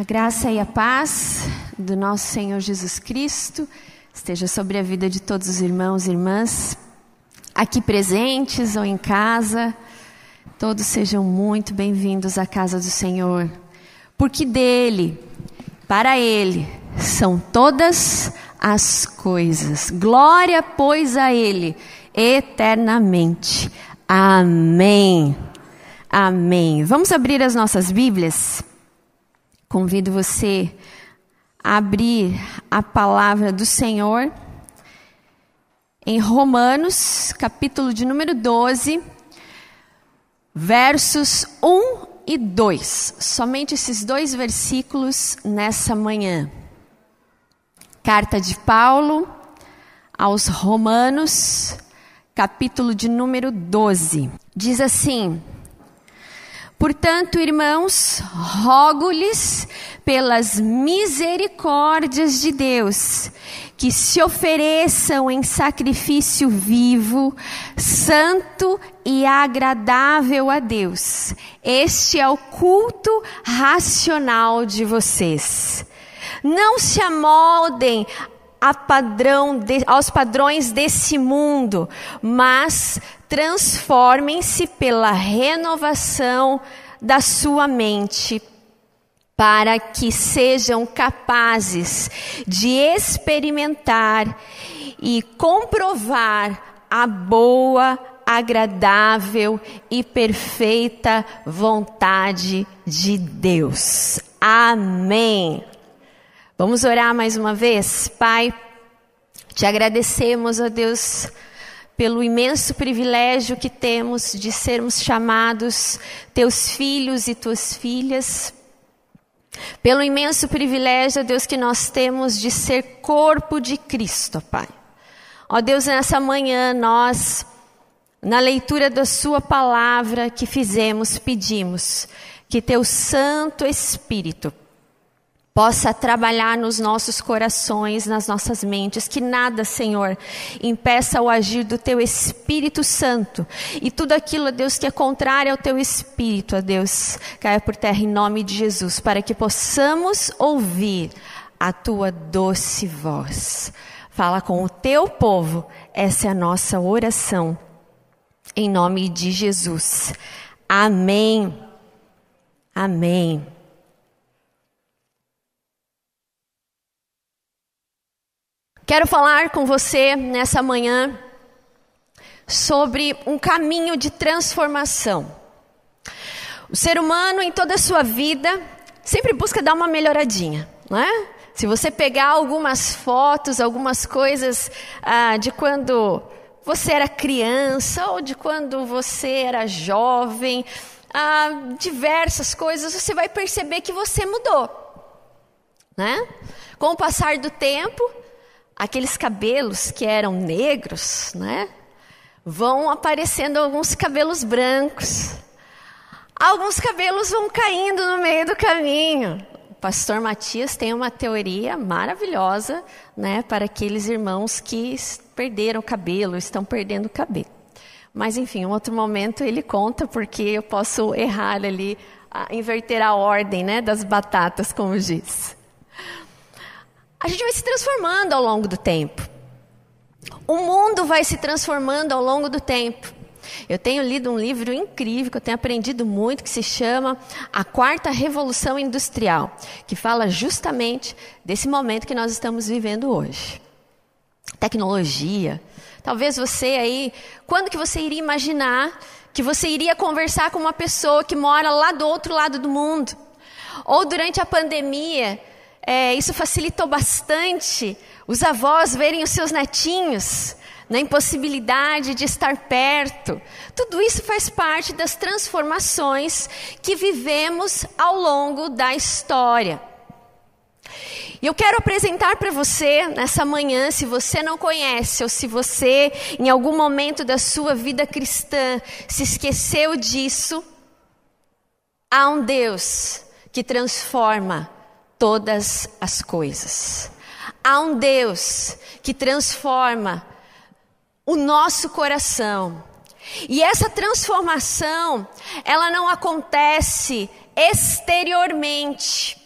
A graça e a paz do nosso Senhor Jesus Cristo esteja sobre a vida de todos os irmãos e irmãs aqui presentes ou em casa. Todos sejam muito bem-vindos à casa do Senhor, porque dele, para ele, são todas as coisas. Glória, pois, a ele eternamente. Amém. Amém. Vamos abrir as nossas Bíblias? Convido você a abrir a palavra do Senhor em Romanos, capítulo de número 12, versos 1 e 2. Somente esses dois versículos nessa manhã. Carta de Paulo aos Romanos, capítulo de número 12. Diz assim: Portanto, irmãos, rogo-lhes pelas misericórdias de Deus, que se ofereçam em sacrifício vivo, santo e agradável a Deus. Este é o culto racional de vocês. Não se amoldem padrão de, aos padrões desse mundo, mas transformem-se pela renovação da sua mente, para que sejam capazes de experimentar e comprovar a boa, agradável e perfeita vontade de Deus. Amém. Vamos orar mais uma vez? Pai, te agradecemos, ó Deus pelo imenso privilégio que temos de sermos chamados teus filhos e tuas filhas, pelo imenso privilégio, Deus, que nós temos de ser corpo de Cristo, Pai. Ó Deus, nessa manhã nós, na leitura da Sua palavra que fizemos, pedimos que Teu Santo Espírito possa trabalhar nos nossos corações, nas nossas mentes, que nada, Senhor, impeça o agir do Teu Espírito Santo e tudo aquilo, Deus, que é contrário ao Teu Espírito, a Deus, caia por terra em nome de Jesus, para que possamos ouvir a Tua doce voz. Fala com o Teu povo, essa é a nossa oração, em nome de Jesus. Amém. Amém. Quero falar com você nessa manhã sobre um caminho de transformação. O ser humano, em toda a sua vida, sempre busca dar uma melhoradinha, não é? Se você pegar algumas fotos, algumas coisas ah, de quando você era criança ou de quando você era jovem, ah, diversas coisas, você vai perceber que você mudou, né? Com o passar do tempo, aqueles cabelos que eram negros, né? Vão aparecendo alguns cabelos brancos. Alguns cabelos vão caindo no meio do caminho. O pastor Matias tem uma teoria maravilhosa, né, para aqueles irmãos que perderam cabelo, estão perdendo o cabelo. Mas enfim, em outro momento ele conta porque eu posso errar ali, inverter a ordem, né, das batatas, como diz a gente vai se transformando ao longo do tempo. O mundo vai se transformando ao longo do tempo. Eu tenho lido um livro incrível que eu tenho aprendido muito, que se chama A Quarta Revolução Industrial, que fala justamente desse momento que nós estamos vivendo hoje. Tecnologia. Talvez você aí, quando que você iria imaginar que você iria conversar com uma pessoa que mora lá do outro lado do mundo? Ou durante a pandemia, é, isso facilitou bastante os avós verem os seus netinhos na impossibilidade de estar perto. Tudo isso faz parte das transformações que vivemos ao longo da história. E eu quero apresentar para você nessa manhã, se você não conhece ou se você em algum momento da sua vida cristã se esqueceu disso, há um Deus que transforma todas as coisas. Há um Deus que transforma o nosso coração. E essa transformação, ela não acontece exteriormente.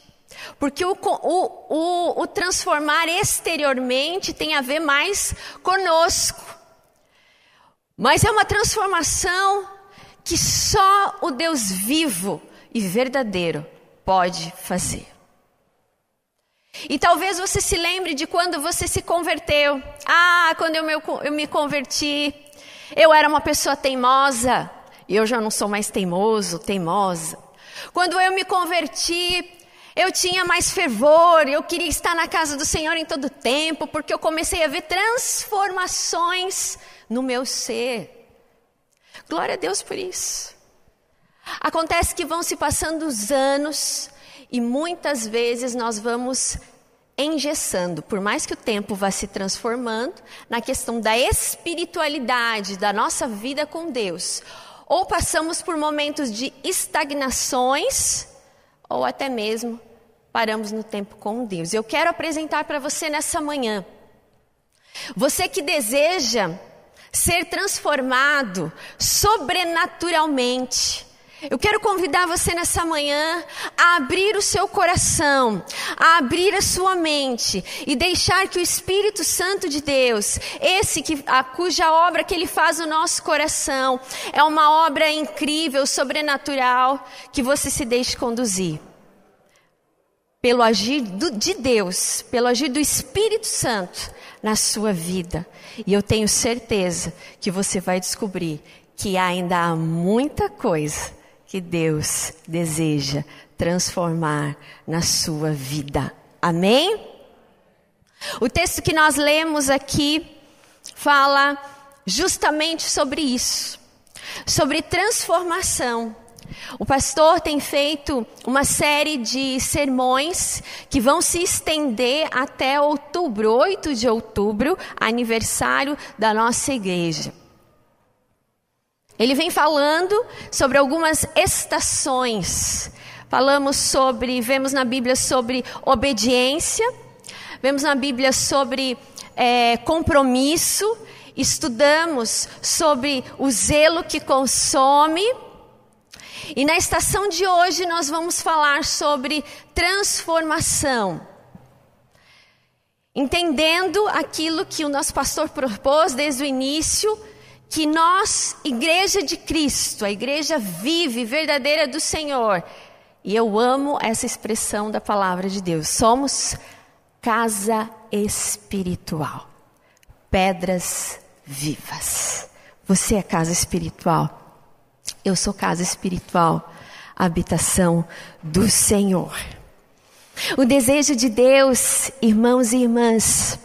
Porque o, o, o, o transformar exteriormente tem a ver mais conosco. Mas é uma transformação que só o Deus vivo e verdadeiro pode fazer. E talvez você se lembre de quando você se converteu. Ah, quando eu me, eu me converti, eu era uma pessoa teimosa, e eu já não sou mais teimoso, teimosa. Quando eu me converti, eu tinha mais fervor, eu queria estar na casa do Senhor em todo tempo, porque eu comecei a ver transformações no meu ser. Glória a Deus por isso. Acontece que vão se passando os anos e muitas vezes nós vamos engessando, por mais que o tempo vá se transformando, na questão da espiritualidade da nossa vida com Deus. Ou passamos por momentos de estagnações, ou até mesmo paramos no tempo com Deus. Eu quero apresentar para você nessa manhã. Você que deseja ser transformado sobrenaturalmente, eu quero convidar você nessa manhã a abrir o seu coração, a abrir a sua mente e deixar que o Espírito Santo de Deus, esse que, a, cuja obra que ele faz no nosso coração, é uma obra incrível, sobrenatural, que você se deixe conduzir. Pelo agir do, de Deus, pelo agir do Espírito Santo na sua vida. E eu tenho certeza que você vai descobrir que ainda há muita coisa que Deus deseja transformar na sua vida. Amém? O texto que nós lemos aqui fala justamente sobre isso, sobre transformação. O pastor tem feito uma série de sermões que vão se estender até outubro, 8 de outubro, aniversário da nossa igreja. Ele vem falando sobre algumas estações. Falamos sobre, vemos na Bíblia sobre obediência, vemos na Bíblia sobre é, compromisso, estudamos sobre o zelo que consome. E na estação de hoje nós vamos falar sobre transformação. Entendendo aquilo que o nosso pastor propôs desde o início, que nós, igreja de Cristo, a igreja vive, verdadeira do Senhor, e eu amo essa expressão da palavra de Deus, somos casa espiritual, pedras vivas. Você é casa espiritual, eu sou casa espiritual, habitação do Senhor. O desejo de Deus, irmãos e irmãs,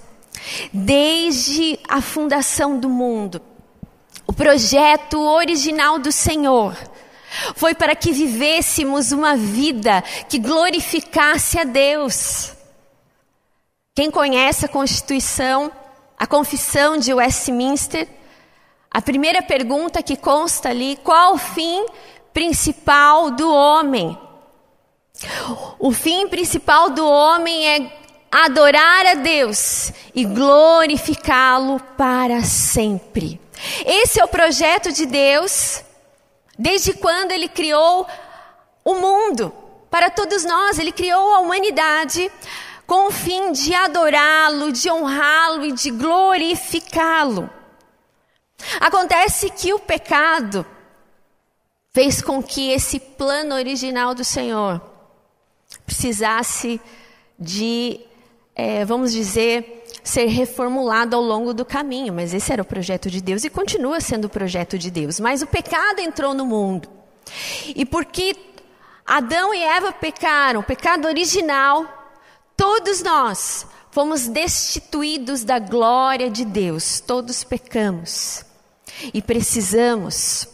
desde a fundação do mundo, projeto original do Senhor foi para que vivêssemos uma vida que glorificasse a Deus. Quem conhece a Constituição, a Confissão de Westminster, a primeira pergunta que consta ali: qual o fim principal do homem? O fim principal do homem é adorar a Deus e glorificá-lo para sempre. Esse é o projeto de Deus, desde quando Ele criou o mundo. Para todos nós, Ele criou a humanidade com o fim de adorá-lo, de honrá-lo e de glorificá-lo. Acontece que o pecado fez com que esse plano original do Senhor precisasse de, é, vamos dizer, ser reformulado ao longo do caminho, mas esse era o projeto de Deus e continua sendo o projeto de Deus. Mas o pecado entrou no mundo. E porque Adão e Eva pecaram, o pecado original, todos nós fomos destituídos da glória de Deus, todos pecamos. E precisamos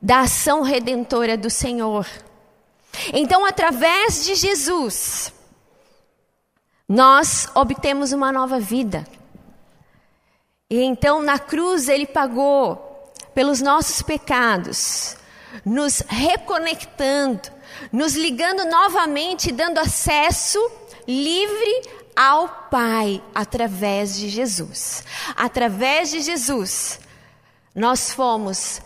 da ação redentora do Senhor. Então, através de Jesus, nós obtemos uma nova vida. E então na cruz ele pagou pelos nossos pecados, nos reconectando, nos ligando novamente, dando acesso livre ao Pai através de Jesus. Através de Jesus, nós fomos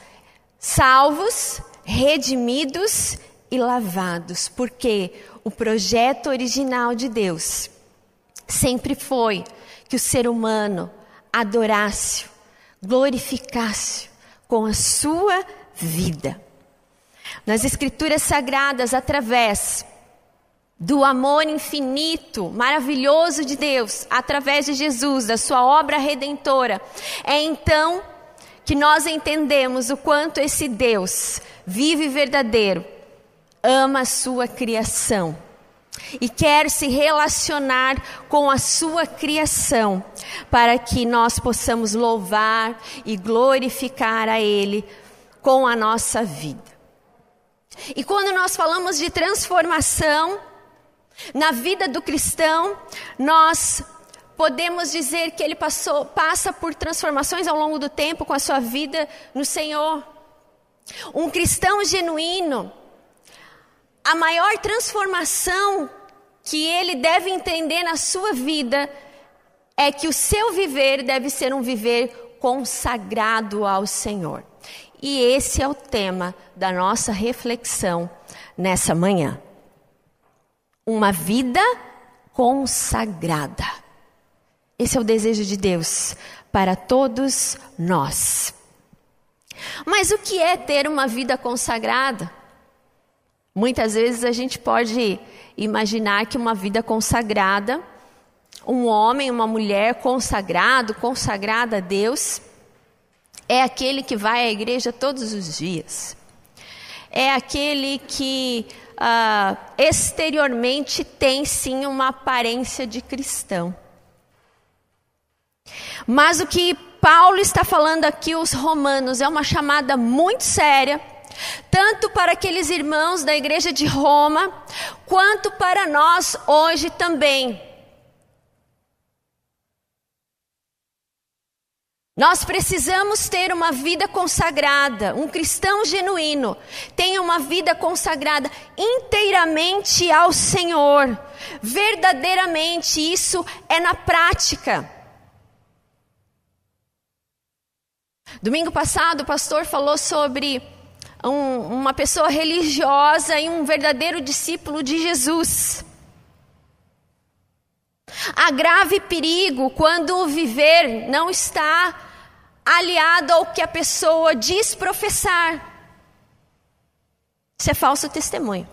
salvos, redimidos e lavados, porque o projeto original de Deus sempre foi que o ser humano adorasse, glorificasse com a sua vida. Nas Escrituras Sagradas, através do amor infinito, maravilhoso de Deus, através de Jesus, da sua obra redentora, é então que nós entendemos o quanto esse Deus vive verdadeiro ama a sua criação e quer se relacionar com a sua criação, para que nós possamos louvar e glorificar a Ele com a nossa vida. E quando nós falamos de transformação na vida do cristão, nós podemos dizer que ele passou, passa por transformações ao longo do tempo com a sua vida no Senhor. Um cristão genuíno, a maior transformação que ele deve entender na sua vida é que o seu viver deve ser um viver consagrado ao Senhor. E esse é o tema da nossa reflexão nessa manhã. Uma vida consagrada. Esse é o desejo de Deus para todos nós. Mas o que é ter uma vida consagrada? Muitas vezes a gente pode imaginar que uma vida consagrada, um homem, uma mulher consagrado, consagrada a Deus, é aquele que vai à igreja todos os dias. É aquele que uh, exteriormente tem sim uma aparência de cristão. Mas o que Paulo está falando aqui, os romanos, é uma chamada muito séria tanto para aqueles irmãos da igreja de Roma, quanto para nós hoje também. Nós precisamos ter uma vida consagrada, um cristão genuíno tem uma vida consagrada inteiramente ao Senhor, verdadeiramente, isso é na prática. Domingo passado o pastor falou sobre um, uma pessoa religiosa e um verdadeiro discípulo de Jesus. Há grave perigo quando o viver não está aliado ao que a pessoa diz professar. Isso é falso testemunho.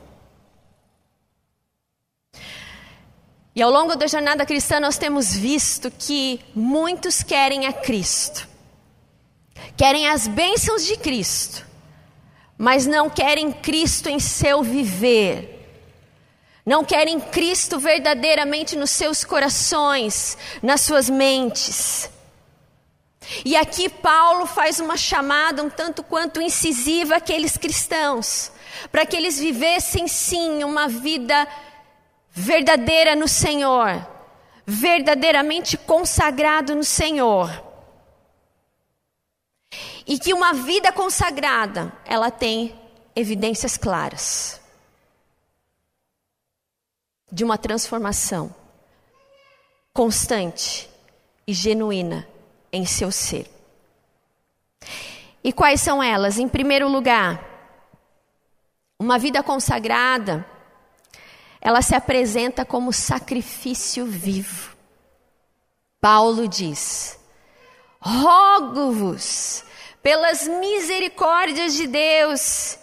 E ao longo da jornada cristã nós temos visto que muitos querem a Cristo, querem as bênçãos de Cristo, mas não querem Cristo em seu viver. Não querem Cristo verdadeiramente nos seus corações, nas suas mentes. E aqui Paulo faz uma chamada um tanto quanto incisiva àqueles cristãos, para que eles vivessem sim uma vida verdadeira no Senhor, verdadeiramente consagrado no Senhor. E que uma vida consagrada, ela tem evidências claras de uma transformação constante e genuína em seu ser. E quais são elas? Em primeiro lugar, uma vida consagrada, ela se apresenta como sacrifício vivo. Paulo diz: rogo-vos pelas misericórdias de Deus,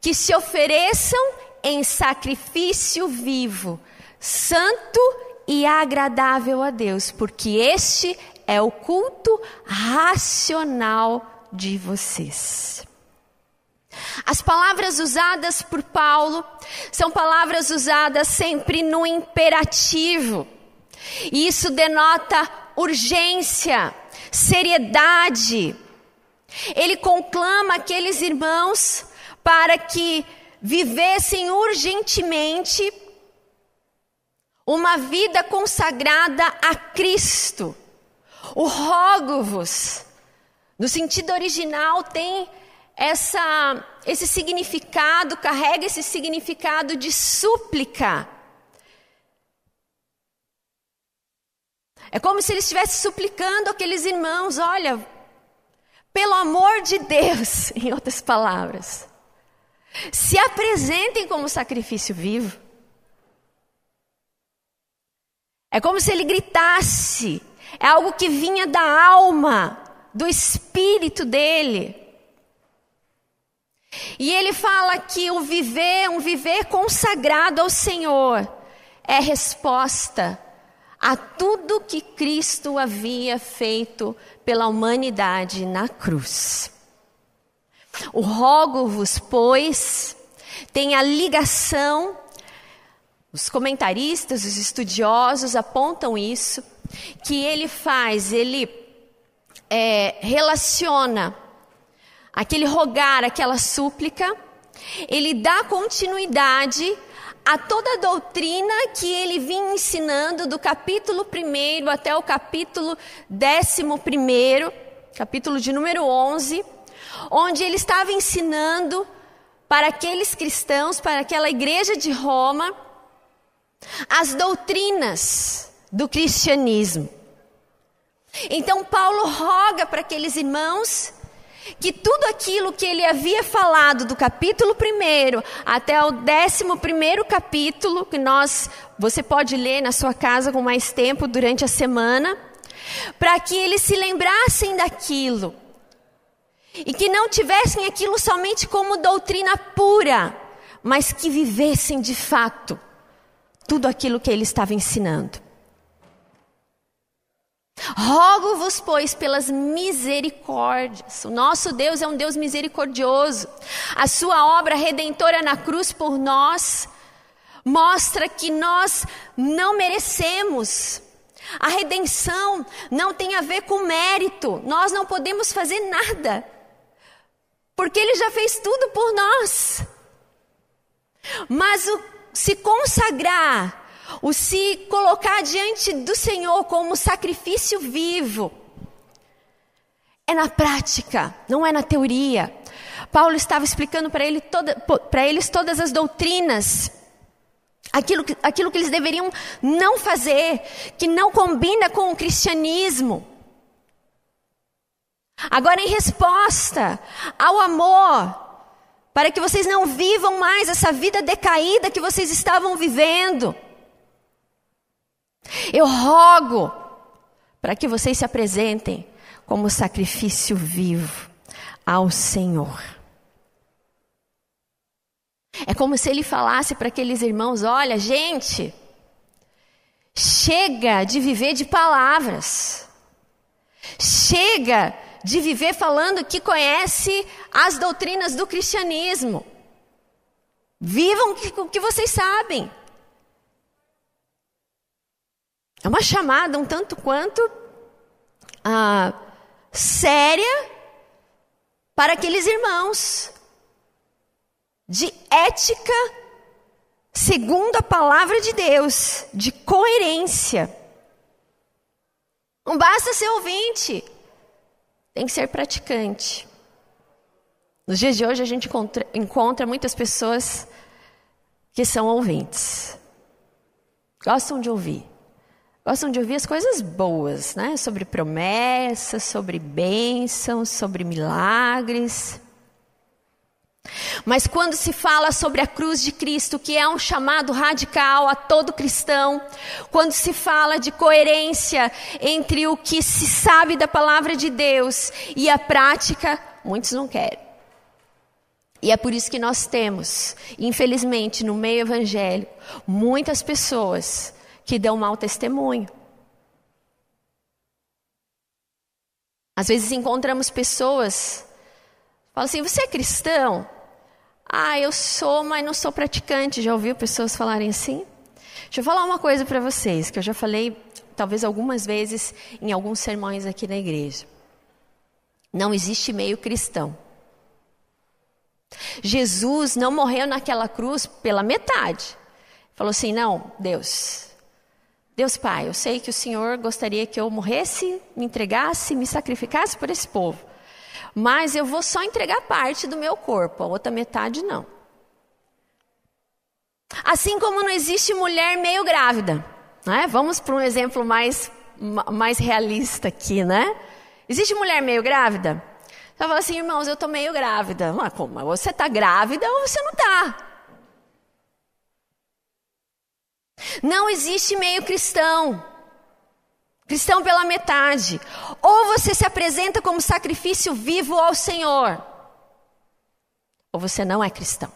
que se ofereçam em sacrifício vivo, santo e agradável a Deus, porque este é o culto racional de vocês. As palavras usadas por Paulo são palavras usadas sempre no imperativo. E isso denota urgência, seriedade, ele conclama aqueles irmãos para que vivessem urgentemente uma vida consagrada a Cristo. O rogo-vos, no sentido original, tem essa, esse significado, carrega esse significado de súplica. É como se ele estivesse suplicando aqueles irmãos: olha, pelo amor de Deus, em outras palavras. Se apresentem como sacrifício vivo. É como se ele gritasse. É algo que vinha da alma, do espírito dele. E ele fala que o viver, um viver consagrado ao Senhor, é resposta a tudo que Cristo havia feito pela humanidade na cruz. O rogo-vos, pois, tem a ligação, os comentaristas, os estudiosos apontam isso, que ele faz, ele é, relaciona aquele rogar, aquela súplica, ele dá continuidade a toda a doutrina que ele vinha ensinando do capítulo 1 até o capítulo 11, capítulo de número 11, onde ele estava ensinando para aqueles cristãos, para aquela igreja de Roma, as doutrinas do cristianismo. Então Paulo roga para aqueles irmãos que tudo aquilo que ele havia falado do capítulo 1 até o 11 capítulo, que nós, você pode ler na sua casa com mais tempo durante a semana, para que eles se lembrassem daquilo e que não tivessem aquilo somente como doutrina pura, mas que vivessem de fato tudo aquilo que ele estava ensinando. Rogo-vos, pois, pelas misericórdias. O nosso Deus é um Deus misericordioso. A sua obra redentora na cruz por nós mostra que nós não merecemos. A redenção não tem a ver com mérito. Nós não podemos fazer nada. Porque ele já fez tudo por nós. Mas o se consagrar o se colocar diante do Senhor como sacrifício vivo. É na prática, não é na teoria. Paulo estava explicando para ele toda, eles todas as doutrinas, aquilo que, aquilo que eles deveriam não fazer, que não combina com o cristianismo. Agora, em resposta ao amor, para que vocês não vivam mais essa vida decaída que vocês estavam vivendo. Eu rogo para que vocês se apresentem como sacrifício vivo ao Senhor. É como se ele falasse para aqueles irmãos: olha, gente, chega de viver de palavras, chega de viver falando que conhece as doutrinas do cristianismo. Vivam o que vocês sabem. É uma chamada um tanto quanto ah, séria para aqueles irmãos de ética segundo a palavra de Deus, de coerência. Não basta ser ouvinte, tem que ser praticante. Nos dias de hoje a gente encontra, encontra muitas pessoas que são ouvintes, gostam de ouvir gostam de ouvir as coisas boas, né? Sobre promessas, sobre bênçãos, sobre milagres. Mas quando se fala sobre a cruz de Cristo, que é um chamado radical a todo cristão, quando se fala de coerência entre o que se sabe da palavra de Deus e a prática, muitos não querem. E é por isso que nós temos, infelizmente, no meio evangélico, muitas pessoas que dão mau testemunho. Às vezes encontramos pessoas, falam assim: você é cristão? Ah, eu sou, mas não sou praticante. Já ouviu pessoas falarem assim? Deixa eu falar uma coisa para vocês, que eu já falei talvez algumas vezes em alguns sermões aqui na igreja. Não existe meio cristão. Jesus não morreu naquela cruz pela metade. Falou assim: não, Deus, Deus Pai, eu sei que o Senhor gostaria que eu morresse, me entregasse, me sacrificasse por esse povo. Mas eu vou só entregar parte do meu corpo, a outra metade não. Assim como não existe mulher meio grávida. Né? Vamos para um exemplo mais, mais realista aqui, né? Existe mulher meio grávida? Ela fala assim, irmãos, eu estou meio grávida. Mas como? Você está grávida ou você não está? Não existe meio cristão. Cristão pela metade. Ou você se apresenta como sacrifício vivo ao Senhor, ou você não é cristão.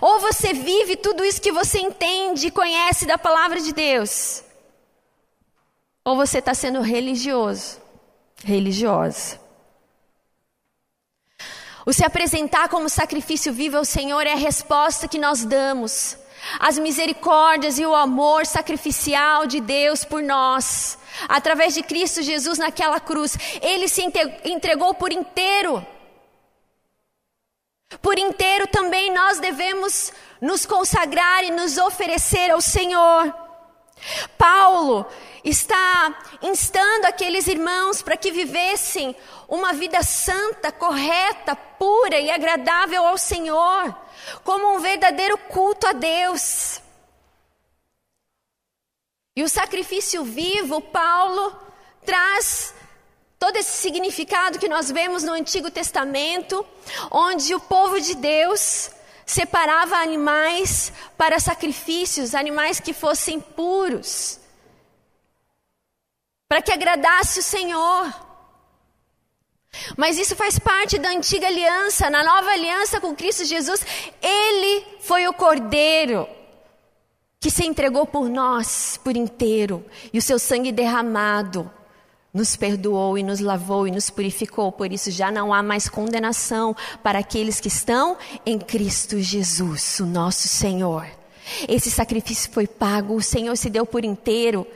Ou você vive tudo isso que você entende e conhece da palavra de Deus, ou você está sendo religioso, religiosa. O se apresentar como sacrifício vivo ao Senhor é a resposta que nós damos as misericórdias e o amor sacrificial de Deus por nós, através de Cristo Jesus naquela cruz. Ele se entregou por inteiro. Por inteiro também nós devemos nos consagrar e nos oferecer ao Senhor. Paulo está instando aqueles irmãos para que vivessem uma vida santa, correta, pura e agradável ao Senhor como um verdadeiro culto a Deus. E o sacrifício vivo, Paulo traz todo esse significado que nós vemos no Antigo Testamento, onde o povo de Deus separava animais para sacrifícios, animais que fossem puros, para que agradasse o Senhor. Mas isso faz parte da antiga aliança, na nova aliança com Cristo Jesus, Ele foi o Cordeiro que se entregou por nós por inteiro, e o seu sangue derramado nos perdoou e nos lavou e nos purificou, por isso já não há mais condenação para aqueles que estão em Cristo Jesus, o nosso Senhor. Esse sacrifício foi pago, o Senhor se deu por inteiro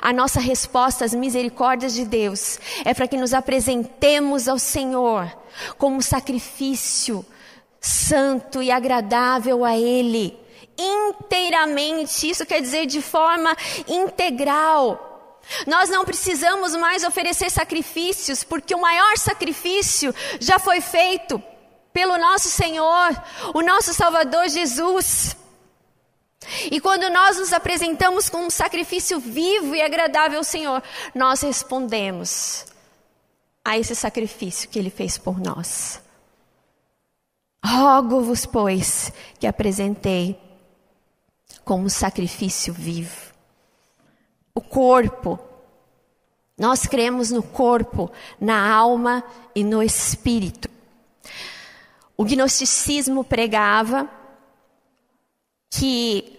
a nossa resposta às misericórdias de Deus é para que nos apresentemos ao Senhor como um sacrifício santo e agradável a Ele, inteiramente, isso quer dizer de forma integral. Nós não precisamos mais oferecer sacrifícios, porque o maior sacrifício já foi feito pelo nosso Senhor, o nosso Salvador Jesus. E quando nós nos apresentamos com um sacrifício vivo e agradável ao Senhor, nós respondemos a esse sacrifício que Ele fez por nós. Rogo-vos, pois, que apresentei como sacrifício vivo. O corpo. Nós cremos no corpo, na alma e no espírito. O gnosticismo pregava que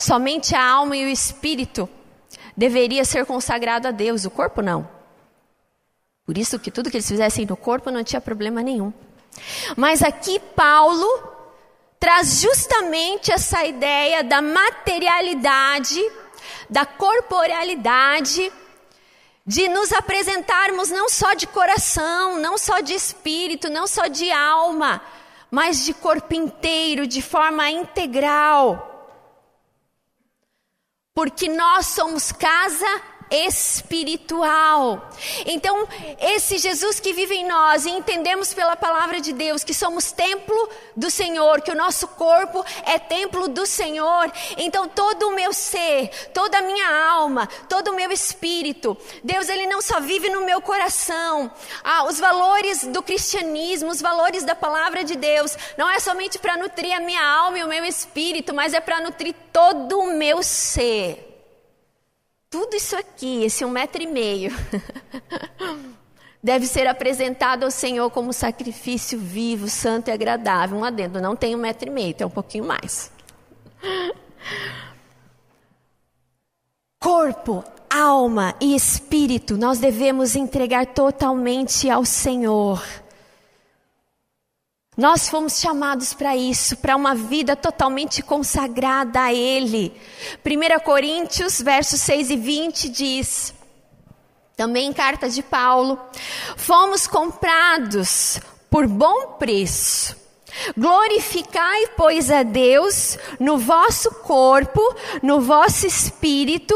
somente a alma e o espírito deveria ser consagrado a Deus, o corpo não. Por isso que tudo que eles fizessem no corpo não tinha problema nenhum. Mas aqui Paulo traz justamente essa ideia da materialidade, da corporalidade, de nos apresentarmos não só de coração, não só de espírito, não só de alma, mas de corpo inteiro, de forma integral. Porque nós somos casa espiritual. Então, esse Jesus que vive em nós, e entendemos pela palavra de Deus que somos templo do Senhor, que o nosso corpo é templo do Senhor. Então, todo o meu ser, toda a minha alma, todo o meu espírito, Deus, ele não só vive no meu coração. Ah, os valores do cristianismo, os valores da palavra de Deus, não é somente para nutrir a minha alma e o meu espírito, mas é para nutrir todo o meu ser tudo isso aqui, esse um metro e meio, deve ser apresentado ao Senhor como sacrifício vivo, santo e agradável. Um adendo, não tem um metro e meio, tem um pouquinho mais. Corpo, alma e espírito, nós devemos entregar totalmente ao Senhor. Nós fomos chamados para isso, para uma vida totalmente consagrada a Ele. 1 Coríntios, versos 6 e 20 diz, também em carta de Paulo, fomos comprados por bom preço. Glorificai, pois, a Deus no vosso corpo, no vosso espírito,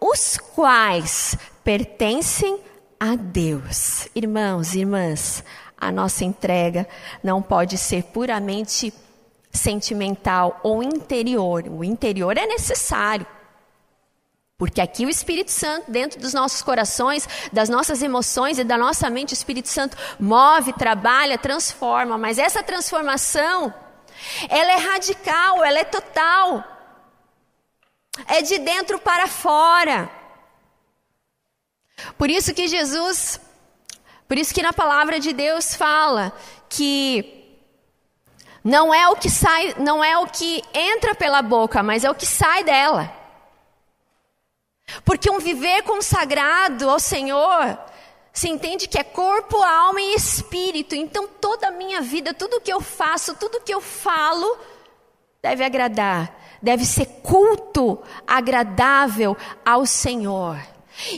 os quais pertencem a Deus. Irmãos, irmãs, a nossa entrega não pode ser puramente sentimental ou interior. O interior é necessário. Porque aqui o Espírito Santo, dentro dos nossos corações, das nossas emoções e da nossa mente, o Espírito Santo move, trabalha, transforma. Mas essa transformação, ela é radical, ela é total. É de dentro para fora. Por isso que Jesus, por isso que na palavra de Deus fala que não é o que sai, não é o que entra pela boca, mas é o que sai dela. Porque um viver consagrado ao Senhor se entende que é corpo, alma e espírito. Então toda a minha vida, tudo que eu faço, tudo que eu falo deve agradar, deve ser culto agradável ao Senhor.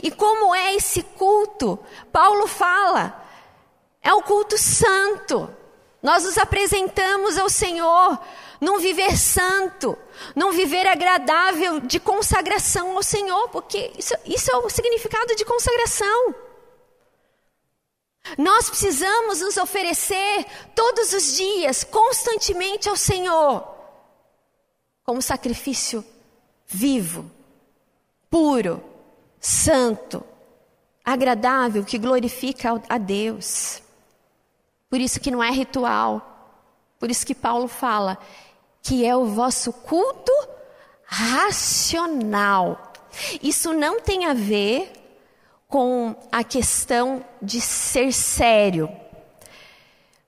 E como é esse culto? Paulo fala, é um culto santo. Nós nos apresentamos ao Senhor num viver santo, num viver agradável de consagração ao Senhor, porque isso, isso é o significado de consagração. Nós precisamos nos oferecer todos os dias, constantemente ao Senhor, como sacrifício vivo, puro, santo, agradável, que glorifica a Deus. Por isso que não é ritual. Por isso que Paulo fala que é o vosso culto racional. Isso não tem a ver com a questão de ser sério,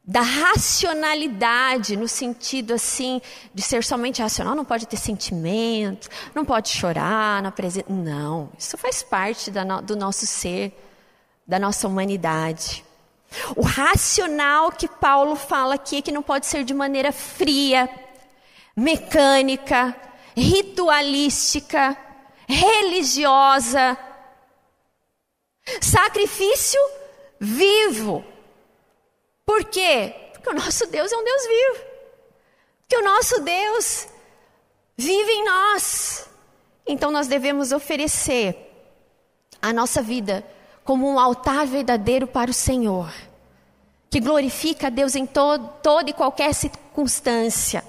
da racionalidade, no sentido assim, de ser somente racional, não pode ter sentimento, não pode chorar na presença. Não, isso faz parte no, do nosso ser, da nossa humanidade. O racional que Paulo fala aqui é que não pode ser de maneira fria, mecânica, ritualística, religiosa. Sacrifício vivo. Por quê? Porque o nosso Deus é um Deus vivo. Porque o nosso Deus vive em nós. Então nós devemos oferecer a nossa vida como um altar verdadeiro para o Senhor, que glorifica a Deus em toda e qualquer circunstância,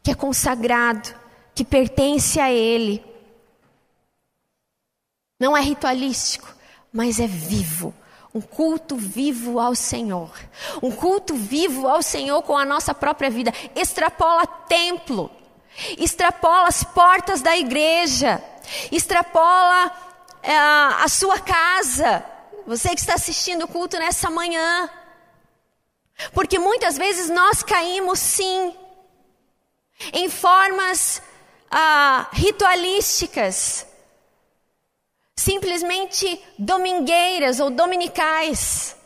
que é consagrado, que pertence a Ele. Não é ritualístico, mas é vivo. Um culto vivo ao Senhor. Um culto vivo ao Senhor com a nossa própria vida. Extrapola templo. Extrapola as portas da igreja. Extrapola é, a sua casa, você que está assistindo o culto nessa manhã. Porque muitas vezes nós caímos sim em formas ah, ritualísticas, simplesmente domingueiras ou dominicais,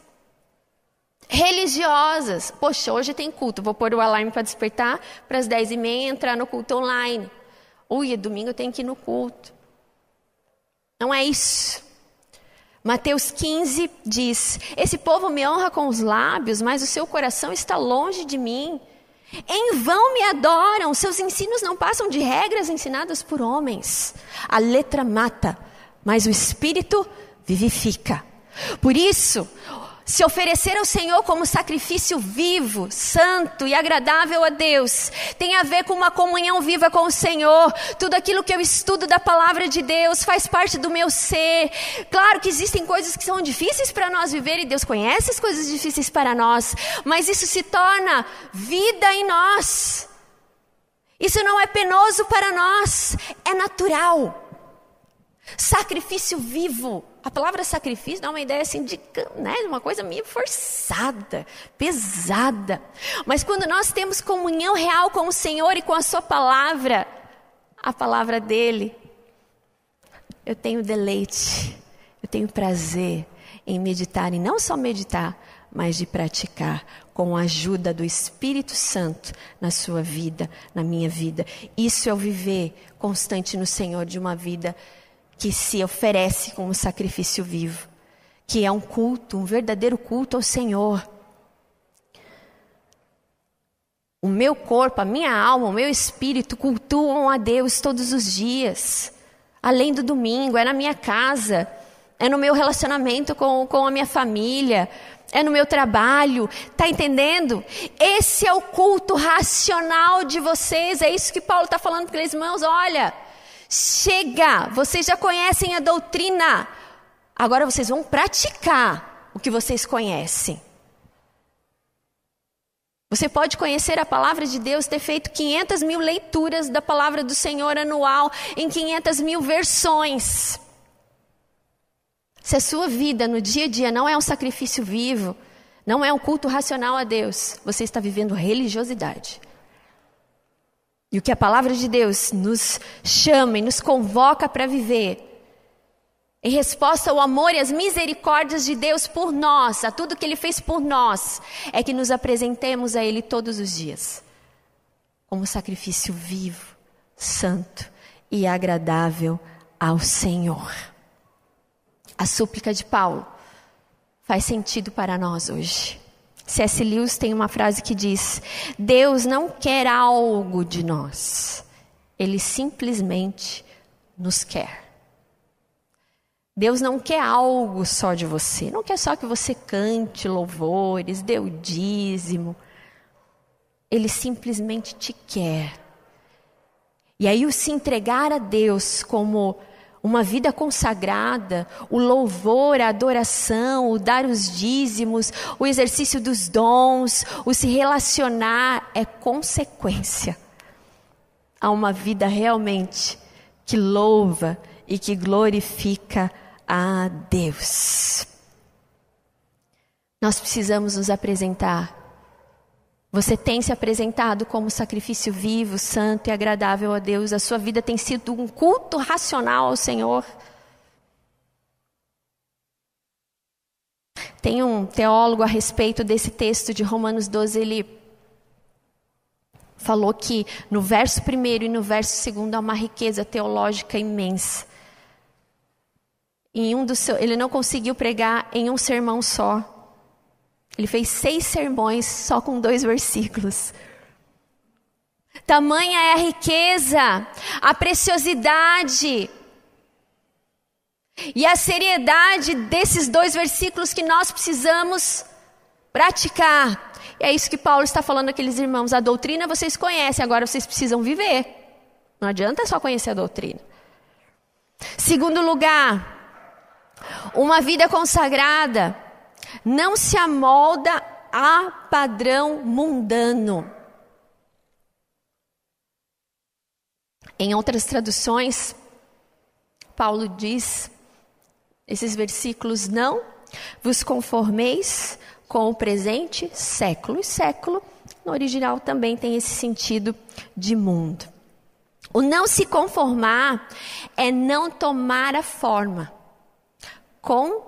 religiosas. Poxa, hoje tem culto, vou pôr o alarme para despertar para as dez e meia entrar no culto online. Ui, domingo eu tenho que ir no culto. Não é isso. Mateus 15 diz: Esse povo me honra com os lábios, mas o seu coração está longe de mim. Em vão me adoram, seus ensinos não passam de regras ensinadas por homens. A letra mata, mas o espírito vivifica. Por isso, se oferecer ao Senhor como sacrifício vivo, santo e agradável a Deus, tem a ver com uma comunhão viva com o Senhor. Tudo aquilo que eu estudo da palavra de Deus faz parte do meu ser. Claro que existem coisas que são difíceis para nós viver e Deus conhece as coisas difíceis para nós, mas isso se torna vida em nós. Isso não é penoso para nós, é natural. Sacrifício vivo. A palavra sacrifício dá uma ideia assim de né, uma coisa meio forçada, pesada. Mas quando nós temos comunhão real com o Senhor e com a Sua palavra, a palavra dele, eu tenho deleite, eu tenho prazer em meditar, e não só meditar, mas de praticar com a ajuda do Espírito Santo na sua vida, na minha vida. Isso é o viver constante no Senhor de uma vida que se oferece como sacrifício vivo, que é um culto, um verdadeiro culto ao Senhor. O meu corpo, a minha alma, o meu espírito cultuam a Deus todos os dias, além do domingo, é na minha casa, é no meu relacionamento com, com a minha família, é no meu trabalho, tá entendendo? Esse é o culto racional de vocês, é isso que Paulo está falando para aqueles irmãos, olha. Chega! Vocês já conhecem a doutrina. Agora vocês vão praticar o que vocês conhecem. Você pode conhecer a palavra de Deus, ter feito 500 mil leituras da palavra do Senhor anual em 500 mil versões. Se a sua vida no dia a dia não é um sacrifício vivo, não é um culto racional a Deus, você está vivendo religiosidade. E o que a palavra de Deus nos chama e nos convoca para viver, em resposta ao amor e às misericórdias de Deus por nós, a tudo que Ele fez por nós, é que nos apresentemos a Ele todos os dias, como sacrifício vivo, santo e agradável ao Senhor. A súplica de Paulo faz sentido para nós hoje. C.S. Lewis tem uma frase que diz: Deus não quer algo de nós, Ele simplesmente nos quer. Deus não quer algo só de você, não quer só que você cante louvores, dê o dízimo. Ele simplesmente te quer. E aí, o se entregar a Deus como uma vida consagrada, o louvor, a adoração, o dar os dízimos, o exercício dos dons, o se relacionar é consequência a uma vida realmente que louva e que glorifica a Deus. Nós precisamos nos apresentar. Você tem se apresentado como sacrifício vivo, santo e agradável a Deus. A sua vida tem sido um culto racional ao Senhor. Tem um teólogo a respeito desse texto de Romanos 12, ele falou que no verso primeiro e no verso segundo há uma riqueza teológica imensa. Em um dos seu, ele não conseguiu pregar em um sermão só. Ele fez seis sermões só com dois versículos. Tamanha é a riqueza, a preciosidade e a seriedade desses dois versículos que nós precisamos praticar. E é isso que Paulo está falando àqueles irmãos. A doutrina vocês conhecem, agora vocês precisam viver. Não adianta só conhecer a doutrina. Segundo lugar, uma vida consagrada não se amolda a padrão mundano. Em outras traduções, Paulo diz esses versículos: Não vos conformeis com o presente século. E século, no original, também tem esse sentido de mundo. O não se conformar é não tomar a forma. Com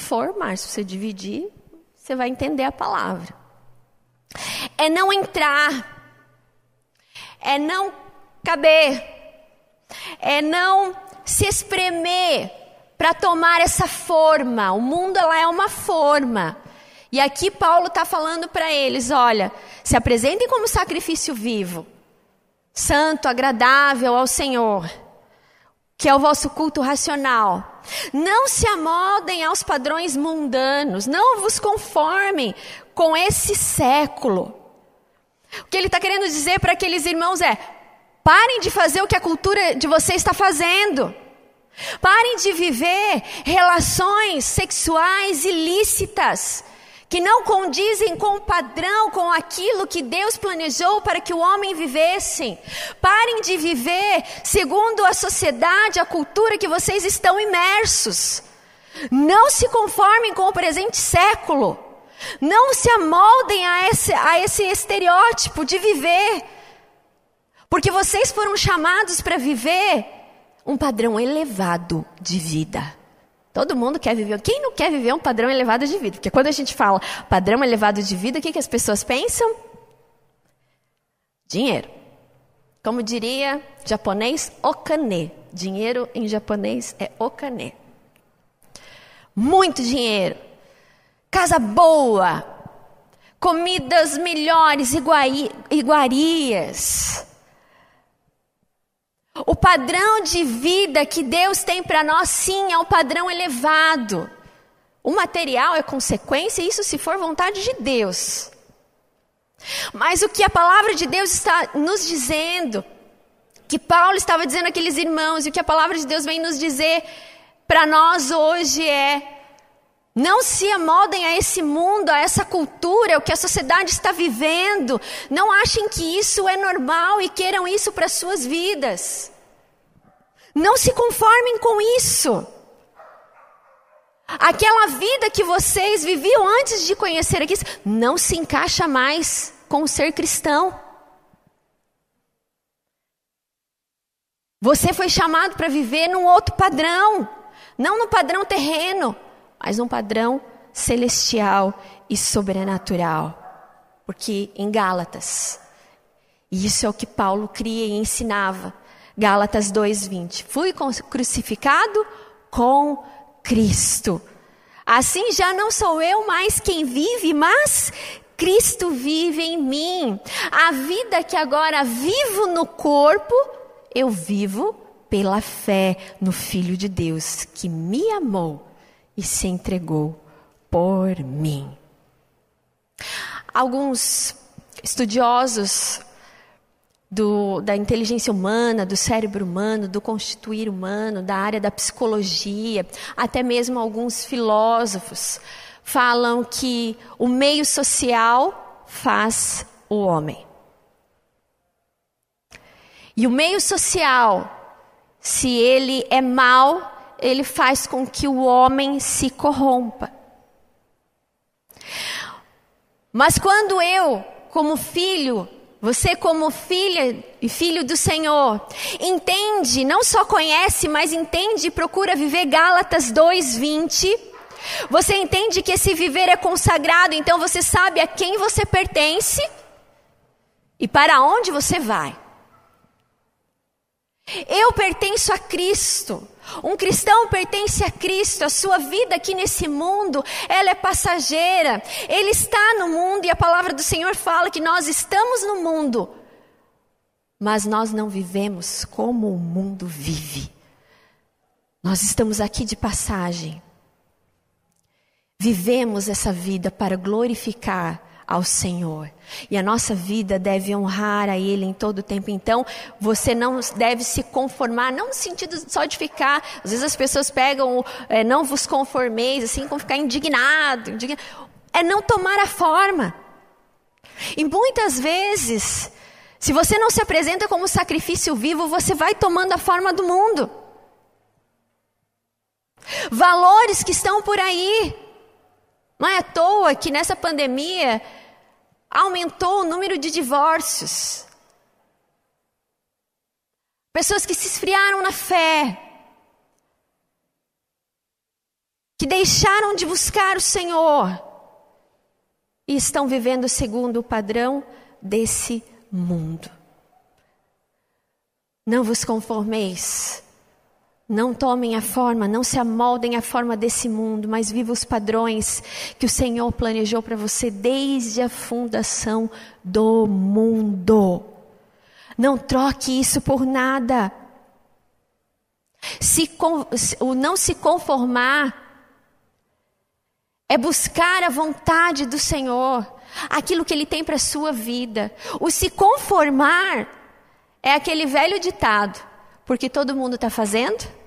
formar. Se você dividir, você vai entender a palavra. É não entrar, é não caber, é não se espremer para tomar essa forma. O mundo ela é uma forma. E aqui Paulo está falando para eles: olha, se apresentem como sacrifício vivo, santo, agradável ao Senhor que é o vosso culto racional. Não se amoldem aos padrões mundanos, não vos conformem com esse século. O que ele está querendo dizer para aqueles irmãos é: parem de fazer o que a cultura de vocês está fazendo. Parem de viver relações sexuais ilícitas que não condizem com o padrão, com aquilo que Deus planejou para que o homem vivesse. Parem de viver segundo a sociedade, a cultura que vocês estão imersos. Não se conformem com o presente século. Não se amoldem a esse, a esse estereótipo de viver. Porque vocês foram chamados para viver um padrão elevado de vida. Todo mundo quer viver. Quem não quer viver um padrão elevado de vida? Porque quando a gente fala padrão elevado de vida, o que, que as pessoas pensam? Dinheiro. Como diria japonês, okane. Dinheiro em japonês é okane. Muito dinheiro. Casa boa. Comidas melhores, iguarias. O padrão de vida que Deus tem para nós, sim, é um padrão elevado. O material é consequência, isso se for vontade de Deus. Mas o que a palavra de Deus está nos dizendo que Paulo estava dizendo àqueles irmãos e o que a palavra de Deus vem nos dizer para nós hoje é: não se amoldem a esse mundo, a essa cultura, o que a sociedade está vivendo. Não achem que isso é normal e queiram isso para suas vidas. Não se conformem com isso. Aquela vida que vocês viviam antes de conhecer aqui não se encaixa mais com o ser cristão. Você foi chamado para viver num outro padrão, não no padrão terreno, mas num padrão celestial e sobrenatural. Porque em Gálatas, e isso é o que Paulo cria e ensinava, Gálatas 2:20. Fui crucificado com Cristo. Assim já não sou eu mais quem vive, mas Cristo vive em mim. A vida que agora vivo no corpo, eu vivo pela fé no Filho de Deus que me amou e se entregou por mim. Alguns estudiosos do, da inteligência humana, do cérebro humano, do constituir humano, da área da psicologia, até mesmo alguns filósofos falam que o meio social faz o homem. E o meio social, se ele é mau, ele faz com que o homem se corrompa. Mas quando eu, como filho, você como filha e filho do Senhor, entende, não só conhece, mas entende e procura viver Gálatas 2:20. Você entende que esse viver é consagrado, então você sabe a quem você pertence e para onde você vai. Eu pertenço a Cristo. Um cristão pertence a Cristo, a sua vida aqui nesse mundo, ela é passageira. Ele está no mundo e a palavra do Senhor fala que nós estamos no mundo, mas nós não vivemos como o mundo vive. Nós estamos aqui de passagem. Vivemos essa vida para glorificar ao Senhor. E a nossa vida deve honrar a Ele em todo o tempo. Então, você não deve se conformar, não no sentido só de ficar. Às vezes as pessoas pegam, é, não vos conformeis, assim, como ficar indignado, indignado. É não tomar a forma. E muitas vezes, se você não se apresenta como sacrifício vivo, você vai tomando a forma do mundo. Valores que estão por aí. Não é à toa que nessa pandemia aumentou o número de divórcios. Pessoas que se esfriaram na fé, que deixaram de buscar o Senhor e estão vivendo segundo o padrão desse mundo. Não vos conformeis não tomem a forma, não se amoldem à forma desse mundo, mas viva os padrões que o Senhor planejou para você desde a fundação do mundo. Não troque isso por nada. Se, o não se conformar é buscar a vontade do Senhor, aquilo que Ele tem para a sua vida. O se conformar é aquele velho ditado, porque todo mundo está fazendo,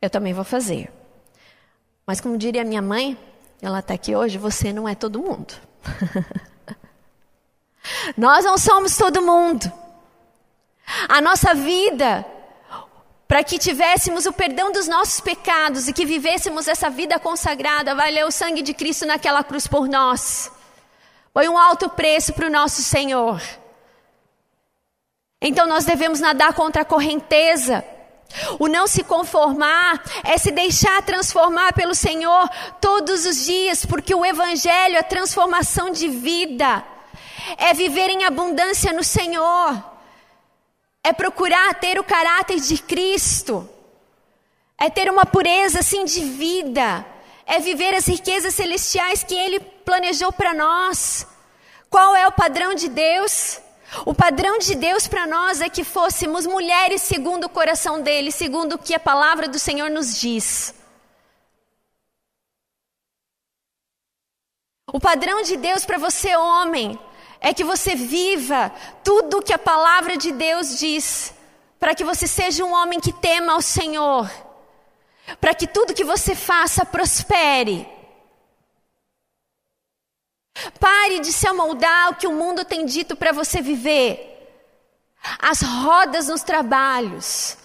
eu também vou fazer. Mas como diria minha mãe, ela está aqui hoje, você não é todo mundo. Nós não somos todo mundo. A nossa vida, para que tivéssemos o perdão dos nossos pecados e que vivêssemos essa vida consagrada, valeu o sangue de Cristo naquela cruz por nós. Foi um alto preço para o nosso Senhor. Então nós devemos nadar contra a correnteza o não se conformar é se deixar transformar pelo Senhor todos os dias, porque o Evangelho é transformação de vida, é viver em abundância no Senhor, é procurar ter o caráter de Cristo, é ter uma pureza assim de vida, é viver as riquezas celestiais que Ele planejou para nós. Qual é o padrão de Deus? O padrão de Deus para nós é que fôssemos mulheres segundo o coração dele, segundo o que a palavra do Senhor nos diz. O padrão de Deus para você, homem, é que você viva tudo o que a palavra de Deus diz para que você seja um homem que tema ao Senhor, para que tudo que você faça prospere. Pare de se amoldar ao que o mundo tem dito para você viver. As rodas nos trabalhos,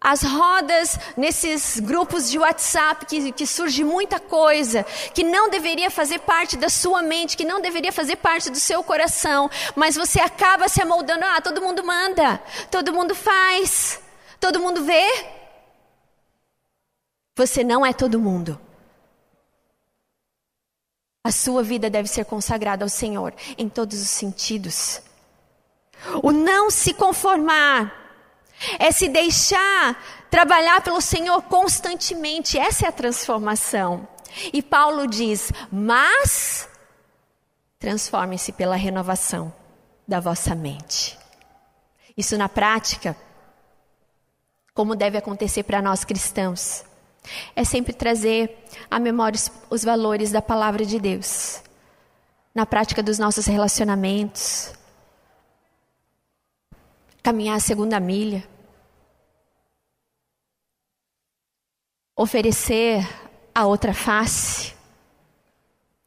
as rodas nesses grupos de WhatsApp que, que surge muita coisa que não deveria fazer parte da sua mente, que não deveria fazer parte do seu coração, mas você acaba se amoldando. Ah, todo mundo manda, todo mundo faz, todo mundo vê. Você não é todo mundo. A sua vida deve ser consagrada ao Senhor em todos os sentidos. O não se conformar é se deixar trabalhar pelo Senhor constantemente. Essa é a transformação. E Paulo diz: Mas transforme-se pela renovação da vossa mente. Isso na prática, como deve acontecer para nós cristãos, é sempre trazer à memória os valores da palavra de Deus, na prática dos nossos relacionamentos, caminhar a segunda milha, oferecer a outra face.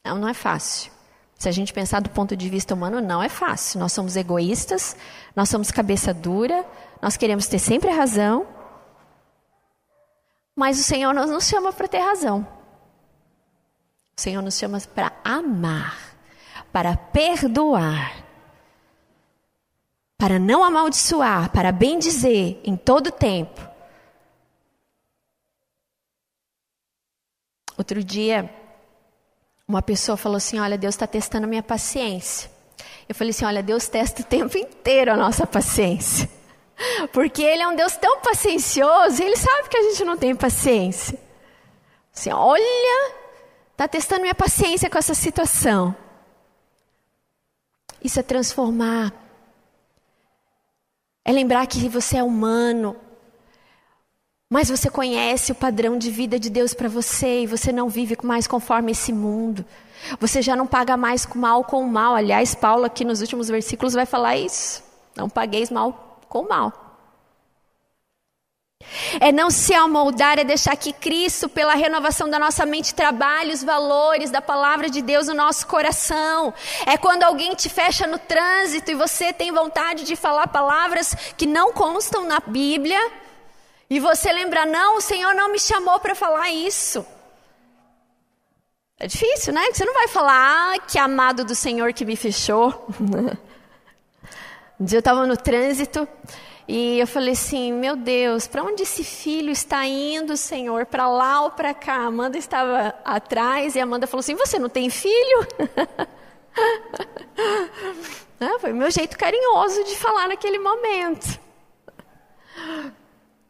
Não, não é fácil. Se a gente pensar do ponto de vista humano, não é fácil. Nós somos egoístas, nós somos cabeça dura, nós queremos ter sempre a razão. Mas o Senhor não nos chama para ter razão. O Senhor nos chama para amar, para perdoar, para não amaldiçoar, para bem dizer em todo tempo. Outro dia, uma pessoa falou assim: Olha, Deus está testando a minha paciência. Eu falei assim: Olha, Deus testa o tempo inteiro a nossa paciência. Porque Ele é um Deus tão paciencioso, Ele sabe que a gente não tem paciência. Assim, olha, está testando minha paciência com essa situação. Isso é transformar é lembrar que você é humano, mas você conhece o padrão de vida de Deus para você e você não vive mais conforme esse mundo. Você já não paga mais mal com mal. Aliás, Paulo aqui nos últimos versículos vai falar isso. Não pagueis mal com mal. É não se amoldar, é deixar que Cristo, pela renovação da nossa mente, trabalhe os valores da palavra de Deus no nosso coração. É quando alguém te fecha no trânsito e você tem vontade de falar palavras que não constam na Bíblia, e você lembra, não, o Senhor não me chamou para falar isso. É difícil, né? Você não vai falar, ah, que amado do Senhor que me fechou. um dia eu estava no trânsito e eu falei assim: meu Deus, para onde esse filho está indo, Senhor? Para lá ou para cá? A Amanda estava atrás e a Amanda falou assim: você não tem filho? ah, foi meu jeito carinhoso de falar naquele momento.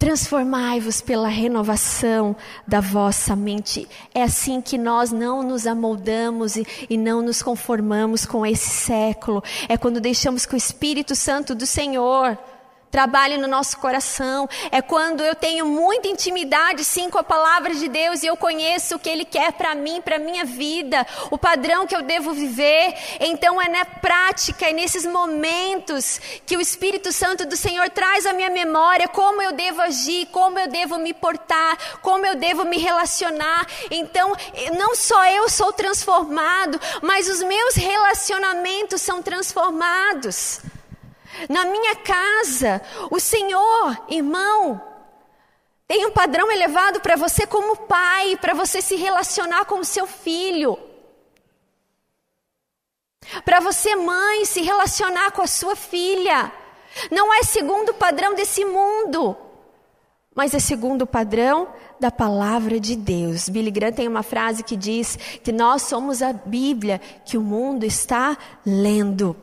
Transformai-vos pela renovação da vossa mente. É assim que nós não nos amoldamos e, e, não nos conformamos com esse século. É quando deixamos que o Espírito Santo do Senhor trabalhe no nosso coração. É quando eu tenho muita intimidade, sim, com a palavra de Deus e eu conheço o que Ele quer para mim, para minha vida, o padrão que eu devo viver. Então é na prática, é nesses momentos que o Espírito Santo do Senhor traz à minha memória como eu devo agir, como eu devo me portar, como eu devo me relacionar. Então, não só eu sou transformado, mas os meus relacionamentos são transformados. Na minha casa, o Senhor, irmão, tem um padrão elevado para você como pai, para você se relacionar com o seu filho. Para você, mãe, se relacionar com a sua filha. Não é segundo o padrão desse mundo, mas é segundo o padrão da palavra de Deus. Billy Graham tem uma frase que diz que nós somos a Bíblia que o mundo está lendo.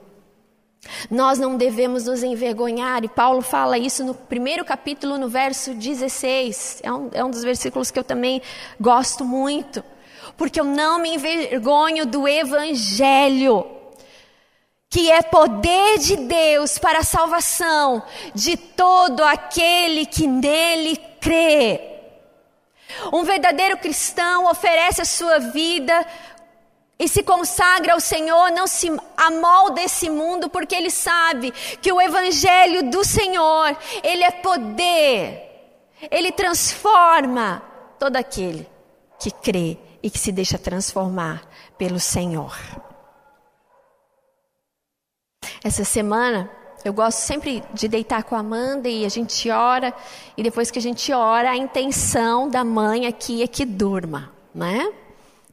Nós não devemos nos envergonhar, e Paulo fala isso no primeiro capítulo, no verso 16. É um, é um dos versículos que eu também gosto muito. Porque eu não me envergonho do Evangelho, que é poder de Deus para a salvação de todo aquele que nele crê. Um verdadeiro cristão oferece a sua vida e se consagra ao Senhor, não se amolda esse mundo, porque ele sabe que o evangelho do Senhor, ele é poder. Ele transforma todo aquele que crê e que se deixa transformar pelo Senhor. Essa semana, eu gosto sempre de deitar com a Amanda e a gente ora, e depois que a gente ora, a intenção da mãe aqui é que durma, né?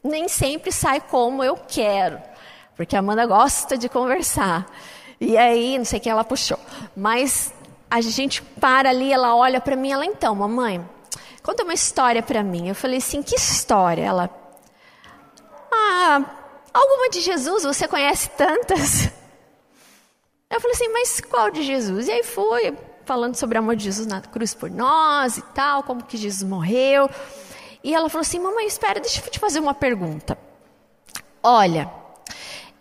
Nem sempre sai como eu quero, porque a Amanda gosta de conversar. E aí, não sei quem ela puxou, mas a gente para ali, ela olha para mim, ela então, mamãe, conta uma história para mim. Eu falei assim, que história? Ela, ah, alguma de Jesus, você conhece tantas? Eu falei assim, mas qual de Jesus? E aí fui falando sobre o amor de Jesus na cruz por nós e tal, como que Jesus morreu. E ela falou assim: Mamãe, espera, deixa eu te fazer uma pergunta. Olha,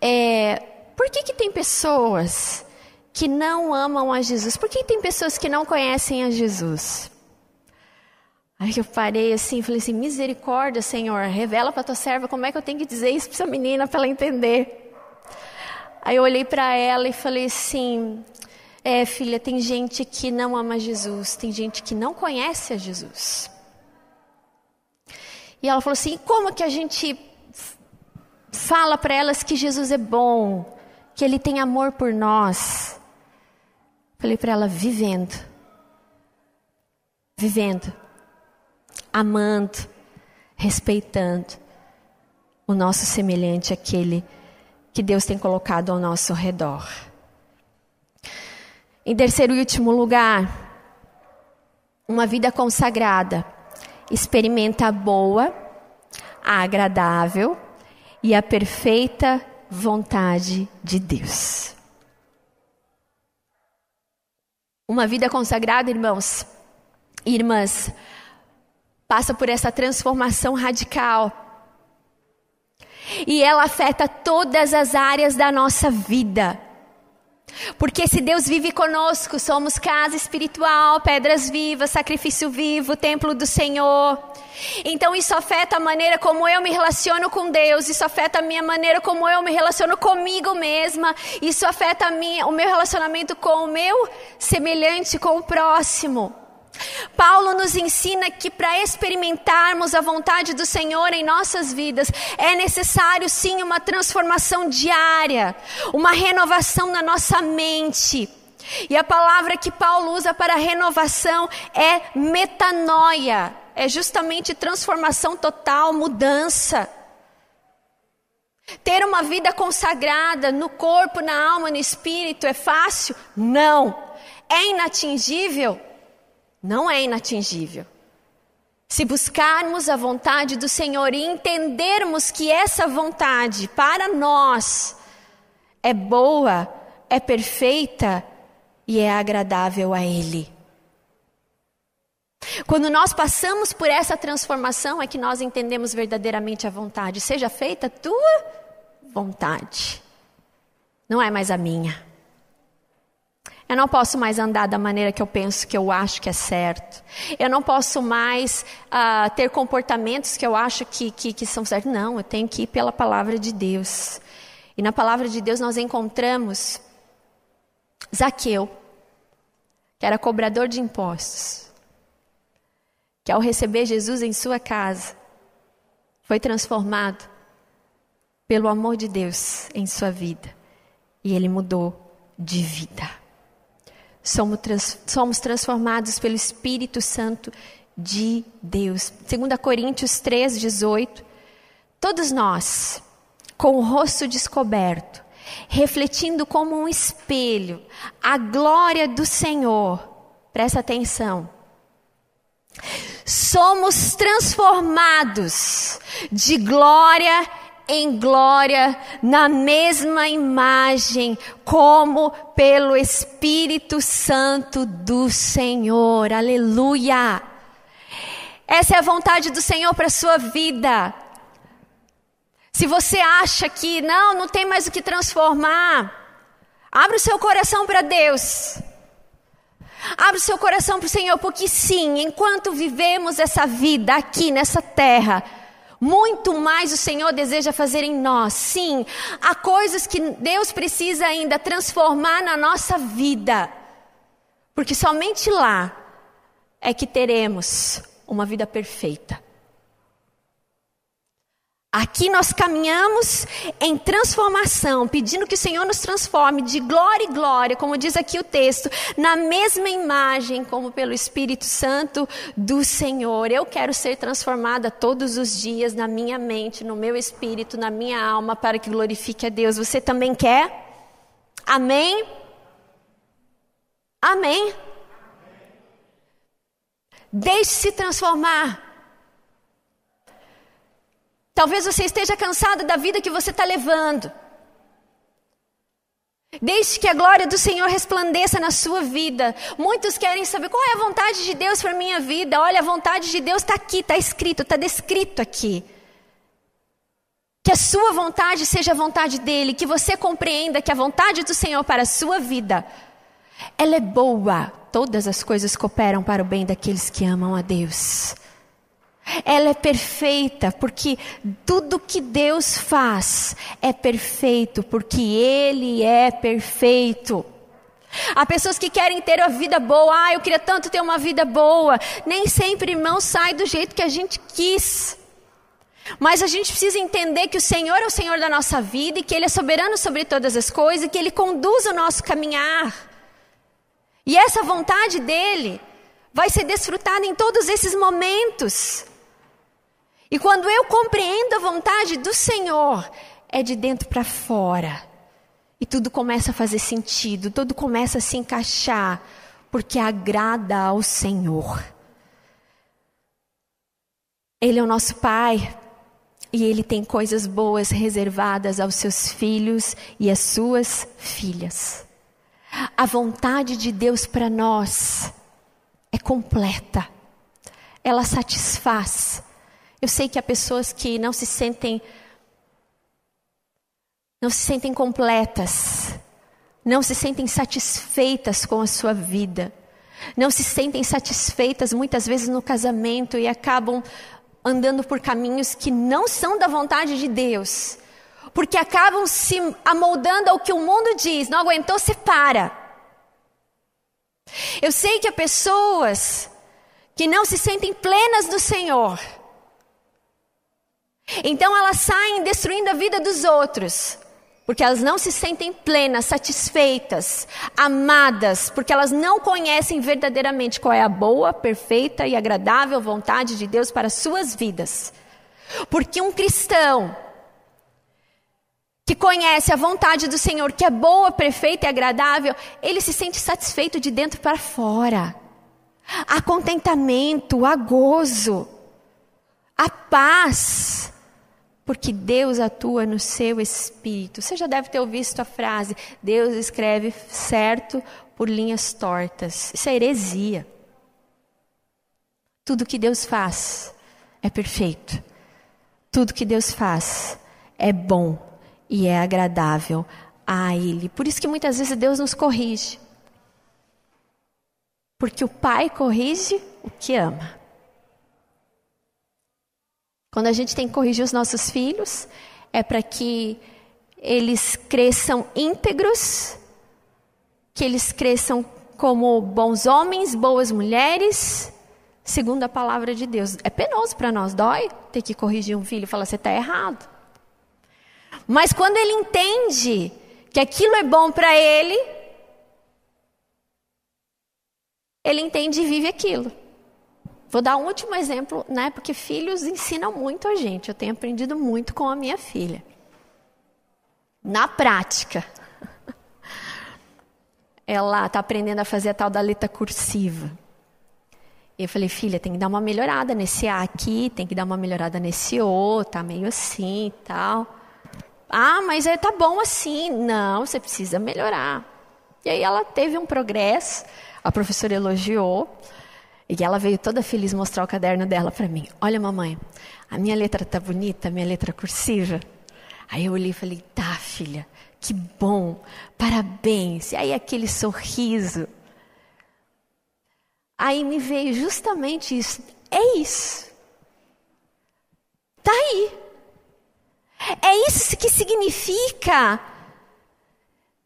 é, por que, que tem pessoas que não amam a Jesus? Por que tem pessoas que não conhecem a Jesus? Aí eu parei assim, falei assim: misericórdia, Senhor, revela para tua serva como é que eu tenho que dizer isso para essa menina para ela entender. Aí eu olhei para ela e falei assim: é, filha, tem gente que não ama Jesus, tem gente que não conhece a Jesus. E ela falou assim: como que a gente fala para elas que Jesus é bom, que Ele tem amor por nós? Falei para ela: vivendo. Vivendo. Amando. Respeitando o nosso semelhante, aquele que Deus tem colocado ao nosso redor. Em terceiro e último lugar, uma vida consagrada experimenta a boa, a agradável e a perfeita vontade de Deus. Uma vida consagrada, irmãos e irmãs, passa por essa transformação radical. E ela afeta todas as áreas da nossa vida. Porque se Deus vive conosco, somos casa espiritual, pedras vivas, sacrifício vivo, templo do Senhor. Então isso afeta a maneira como eu me relaciono com Deus, isso afeta a minha maneira como eu me relaciono comigo mesma, isso afeta minha, o meu relacionamento com o meu semelhante, com o próximo. Paulo nos ensina que para experimentarmos a vontade do Senhor em nossas vidas, é necessário sim uma transformação diária, uma renovação na nossa mente. E a palavra que Paulo usa para renovação é metanoia, é justamente transformação total, mudança. Ter uma vida consagrada no corpo, na alma, no espírito é fácil? Não. É inatingível? Não é inatingível. Se buscarmos a vontade do Senhor e entendermos que essa vontade para nós é boa, é perfeita e é agradável a Ele. Quando nós passamos por essa transformação é que nós entendemos verdadeiramente a vontade. Seja feita a tua vontade, não é mais a minha. Eu não posso mais andar da maneira que eu penso, que eu acho que é certo. Eu não posso mais uh, ter comportamentos que eu acho que, que, que são certos. Não, eu tenho que ir pela palavra de Deus. E na palavra de Deus nós encontramos Zaqueu, que era cobrador de impostos, que ao receber Jesus em sua casa, foi transformado pelo amor de Deus em sua vida. E ele mudou de vida somos, trans, somos transformados pelo Espírito Santo de Deus. 2 Coríntios 3, 18. Todos nós, com o rosto descoberto, refletindo como um espelho a glória do Senhor, presta atenção. Somos transformados de glória em glória, na mesma imagem, como pelo Espírito Santo do Senhor. Aleluia! Essa é a vontade do Senhor para a sua vida. Se você acha que não, não tem mais o que transformar, abre o seu coração para Deus. Abre o seu coração para o Senhor, porque sim, enquanto vivemos essa vida aqui nessa terra, Muito mais o Senhor deseja fazer em nós. Sim, há coisas que Deus precisa ainda transformar na nossa vida. Porque somente lá é que teremos uma vida perfeita. Aqui nós caminhamos em transformação, pedindo que o Senhor nos transforme de glória em glória, como diz aqui o texto, na mesma imagem como pelo Espírito Santo do Senhor. Eu quero ser transformada todos os dias na minha mente, no meu espírito, na minha alma, para que glorifique a Deus. Você também quer? Amém? Amém? Deixe-se transformar. Talvez você esteja cansado da vida que você está levando. Deixe que a glória do Senhor resplandeça na sua vida. Muitos querem saber qual é a vontade de Deus para minha vida. Olha, a vontade de Deus está aqui, está escrito, está descrito aqui. Que a sua vontade seja a vontade dele, que você compreenda que a vontade do Senhor para a sua vida, ela é boa. Todas as coisas cooperam para o bem daqueles que amam a Deus. Ela é perfeita porque tudo que Deus faz é perfeito, porque Ele é perfeito. Há pessoas que querem ter uma vida boa, ah, eu queria tanto ter uma vida boa. Nem sempre, irmão, sai do jeito que a gente quis. Mas a gente precisa entender que o Senhor é o Senhor da nossa vida e que Ele é soberano sobre todas as coisas e que Ele conduz o nosso caminhar. E essa vontade dEle vai ser desfrutada em todos esses momentos. E quando eu compreendo a vontade do Senhor, é de dentro para fora. E tudo começa a fazer sentido, tudo começa a se encaixar, porque agrada ao Senhor. Ele é o nosso Pai e Ele tem coisas boas reservadas aos seus filhos e às suas filhas. A vontade de Deus para nós é completa, ela satisfaz eu sei que há pessoas que não se sentem não se sentem completas, não se sentem satisfeitas com a sua vida, não se sentem satisfeitas muitas vezes no casamento e acabam andando por caminhos que não são da vontade de Deus, porque acabam se amoldando ao que o mundo diz, não aguentou, separa. Eu sei que há pessoas que não se sentem plenas do Senhor, então elas saem destruindo a vida dos outros, porque elas não se sentem plenas, satisfeitas, amadas, porque elas não conhecem verdadeiramente qual é a boa, perfeita e agradável vontade de Deus para suas vidas. Porque um cristão que conhece a vontade do Senhor, que é boa, perfeita e agradável, ele se sente satisfeito de dentro para fora. Há contentamento, há gozo, há paz porque Deus atua no seu espírito. Você já deve ter ouvido a frase: Deus escreve certo por linhas tortas. Isso é heresia. Tudo que Deus faz é perfeito. Tudo que Deus faz é bom e é agradável a Ele. Por isso que muitas vezes Deus nos corrige. Porque o Pai corrige o que ama. Quando a gente tem que corrigir os nossos filhos, é para que eles cresçam íntegros, que eles cresçam como bons homens, boas mulheres, segundo a palavra de Deus. É penoso para nós, dói ter que corrigir um filho e falar: você está errado. Mas quando ele entende que aquilo é bom para ele, ele entende e vive aquilo. Vou dar um último exemplo, né? Porque filhos ensinam muito a gente. Eu tenho aprendido muito com a minha filha. Na prática. Ela está aprendendo a fazer a tal da letra cursiva. E eu falei, filha, tem que dar uma melhorada nesse A aqui, tem que dar uma melhorada nesse O, tá meio assim e tal. Ah, mas é, tá bom assim. Não, você precisa melhorar. E aí ela teve um progresso, a professora elogiou. E ela veio toda feliz mostrar o caderno dela para mim. Olha, mamãe, a minha letra tá bonita, a minha letra cursiva. Aí eu olhei e falei: "Tá, filha, que bom. Parabéns". E aí aquele sorriso. Aí me veio justamente isso. É isso. Está aí. É isso que significa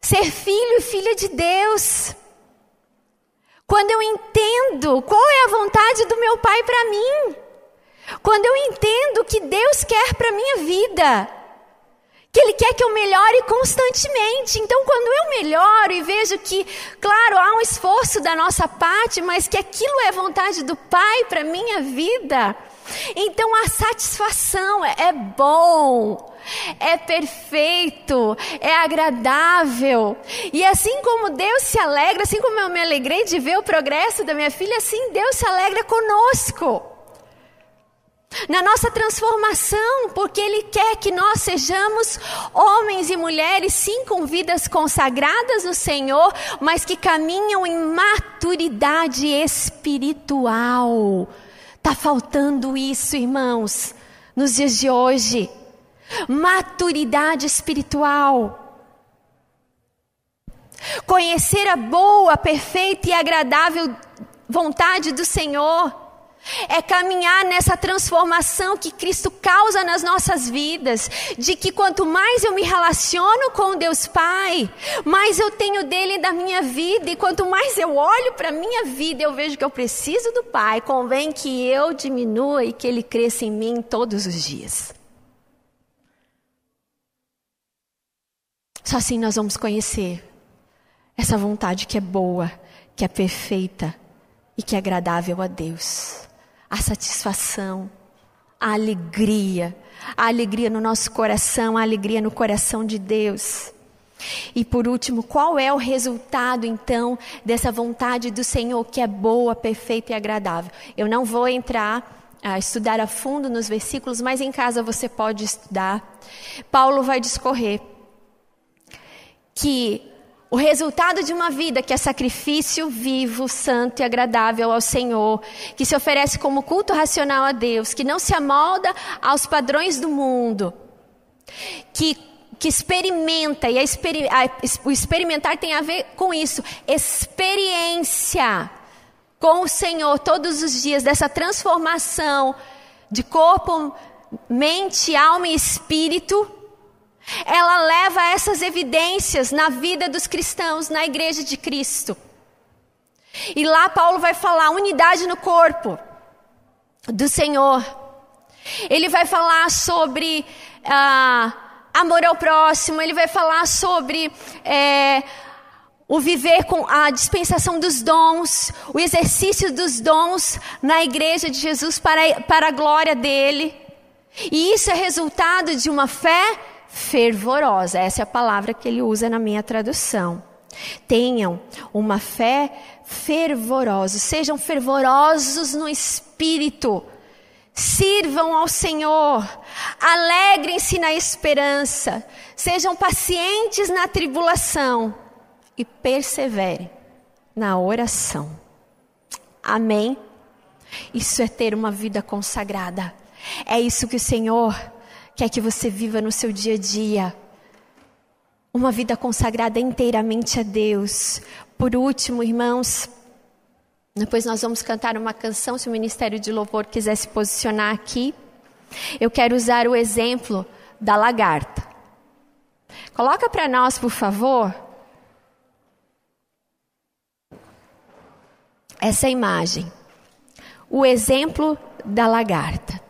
ser filho e filha de Deus. Quando eu entendo qual é a vontade do meu Pai para mim. Quando eu entendo o que Deus quer para minha vida. Que Ele quer que eu melhore constantemente. Então, quando eu melhoro e vejo que, claro, há um esforço da nossa parte, mas que aquilo é vontade do Pai para minha vida, então a satisfação é, é bom é perfeito, é agradável. E assim como Deus se alegra, assim como eu me alegrei de ver o progresso da minha filha, assim Deus se alegra conosco. Na nossa transformação, porque Ele quer que nós sejamos homens e mulheres, sim, com vidas consagradas no Senhor, mas que caminham em maturidade espiritual. Está faltando isso, irmãos, nos dias de hoje maturidade espiritual. Conhecer a boa, perfeita e agradável vontade do Senhor é caminhar nessa transformação que Cristo causa nas nossas vidas, de que quanto mais eu me relaciono com Deus Pai, mais eu tenho dele da minha vida, e quanto mais eu olho para a minha vida, eu vejo que eu preciso do Pai, convém que eu diminua e que ele cresça em mim todos os dias. Só assim nós vamos conhecer essa vontade que é boa, que é perfeita e que é agradável a Deus. A satisfação, a alegria, a alegria no nosso coração, a alegria no coração de Deus. E por último, qual é o resultado então dessa vontade do Senhor que é boa, perfeita e agradável? Eu não vou entrar a estudar a fundo nos versículos, mas em casa você pode estudar. Paulo vai discorrer que o resultado de uma vida que é sacrifício vivo, santo e agradável ao Senhor, que se oferece como culto racional a Deus, que não se amolda aos padrões do mundo, que, que experimenta, e a, a, o experimentar tem a ver com isso, experiência com o Senhor todos os dias, dessa transformação de corpo, mente, alma e espírito ela leva essas evidências na vida dos cristãos, na igreja de Cristo. E lá Paulo vai falar unidade no corpo do Senhor. Ele vai falar sobre ah, amor ao próximo, ele vai falar sobre é, o viver com a dispensação dos dons, o exercício dos dons na igreja de Jesus para, para a glória dele. E isso é resultado de uma fé fervorosa. Essa é a palavra que ele usa na minha tradução. Tenham uma fé fervorosa, sejam fervorosos no espírito. Sirvam ao Senhor, alegrem-se na esperança, sejam pacientes na tribulação e perseverem na oração. Amém? Isso é ter uma vida consagrada. É isso que o Senhor quer que você viva no seu dia a dia. Uma vida consagrada inteiramente a Deus. Por último, irmãos, depois nós vamos cantar uma canção, se o Ministério de Louvor quiser se posicionar aqui. Eu quero usar o exemplo da lagarta. Coloca para nós, por favor, essa imagem. O exemplo da lagarta.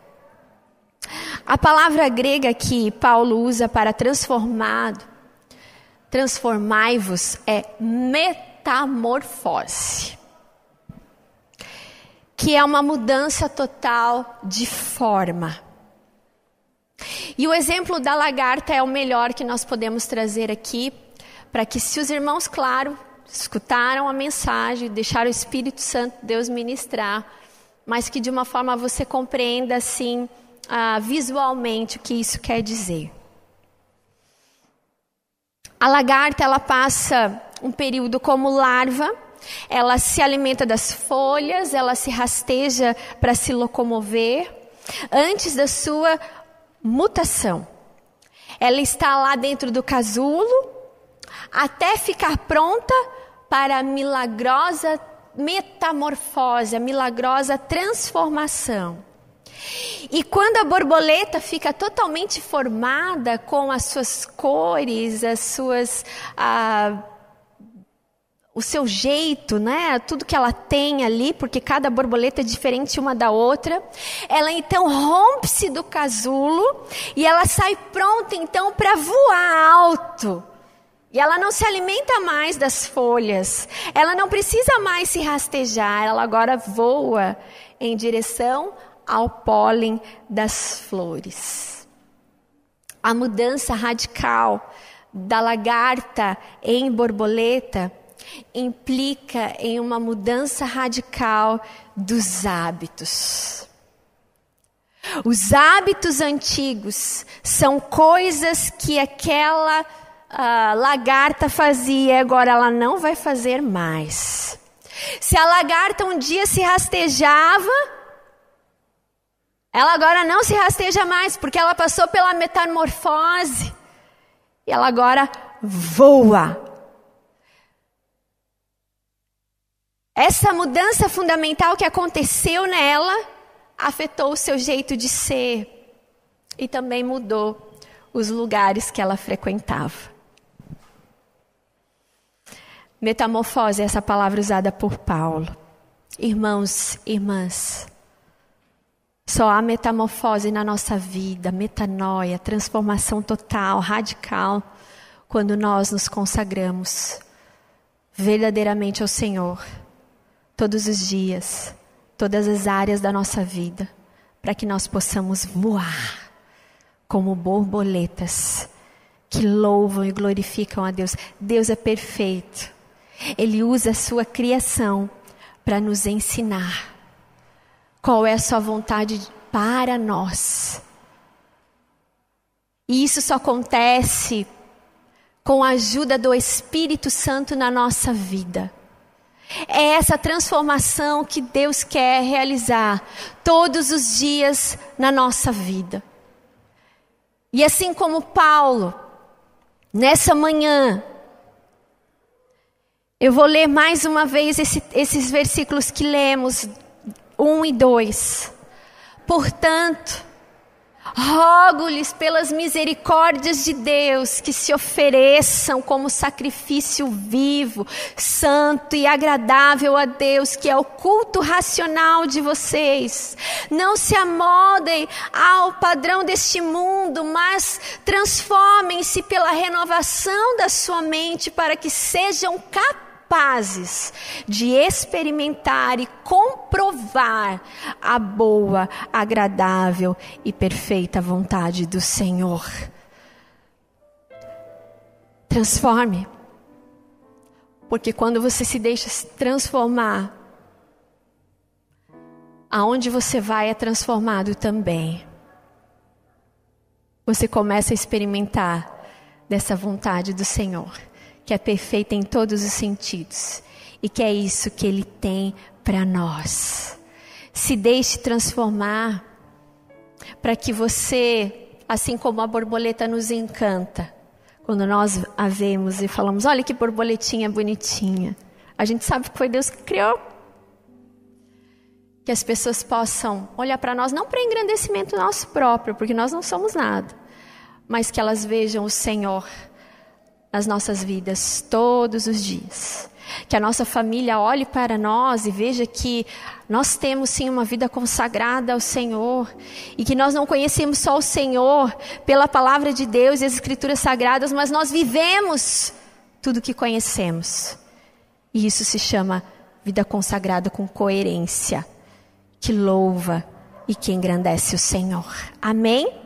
A palavra grega que Paulo usa para transformado, transformai-vos, é metamorfose, que é uma mudança total de forma. E o exemplo da lagarta é o melhor que nós podemos trazer aqui, para que, se os irmãos, claro, escutaram a mensagem, deixaram o Espírito Santo Deus ministrar, mas que de uma forma você compreenda assim ah, visualmente o que isso quer dizer. A lagarta ela passa um período como larva, ela se alimenta das folhas, ela se rasteja para se locomover antes da sua mutação. Ela está lá dentro do casulo até ficar pronta para a milagrosa metamorfose, a milagrosa transformação. E quando a borboleta fica totalmente formada com as suas cores, as suas. Ah, o seu jeito, né? Tudo que ela tem ali, porque cada borboleta é diferente uma da outra. Ela então rompe-se do casulo e ela sai pronta então para voar alto. E ela não se alimenta mais das folhas. Ela não precisa mais se rastejar. Ela agora voa em direção ao pólen das flores. A mudança radical da lagarta em borboleta implica em uma mudança radical dos hábitos. Os hábitos antigos são coisas que aquela uh, lagarta fazia, agora ela não vai fazer mais. Se a lagarta um dia se rastejava, ela agora não se rasteja mais, porque ela passou pela metamorfose. E ela agora voa. Essa mudança fundamental que aconteceu nela afetou o seu jeito de ser e também mudou os lugares que ela frequentava. Metamorfose é essa palavra usada por Paulo. Irmãos, irmãs, só há metamorfose na nossa vida, metanoia, transformação total, radical, quando nós nos consagramos verdadeiramente ao Senhor, todos os dias, todas as áreas da nossa vida, para que nós possamos voar como borboletas que louvam e glorificam a Deus. Deus é perfeito. Ele usa a sua criação para nos ensinar qual é a sua vontade para nós. E isso só acontece com a ajuda do Espírito Santo na nossa vida. É essa transformação que Deus quer realizar todos os dias na nossa vida. E assim como Paulo, nessa manhã, eu vou ler mais uma vez esse, esses versículos que lemos 1 e 2. Portanto, rogo-lhes pelas misericórdias de Deus que se ofereçam como sacrifício vivo, santo e agradável a Deus, que é o culto racional de vocês. Não se amodem ao padrão deste mundo, mas transformem-se pela renovação da sua mente para que sejam capazes capazes de experimentar e comprovar a boa, agradável e perfeita vontade do Senhor. Transforme. Porque quando você se deixa se transformar, aonde você vai é transformado também. Você começa a experimentar dessa vontade do Senhor que é perfeita em todos os sentidos e que é isso que Ele tem para nós. Se deixe transformar para que você, assim como a borboleta nos encanta, quando nós a vemos e falamos: olha que borboletinha bonitinha, a gente sabe que foi Deus que criou. Que as pessoas possam olhar para nós, não para engrandecimento nosso próprio, porque nós não somos nada, mas que elas vejam o Senhor nas nossas vidas todos os dias. Que a nossa família olhe para nós e veja que nós temos sim uma vida consagrada ao Senhor e que nós não conhecemos só o Senhor pela palavra de Deus e as Escrituras sagradas, mas nós vivemos tudo que conhecemos. E isso se chama vida consagrada com coerência, que louva e que engrandece o Senhor. Amém?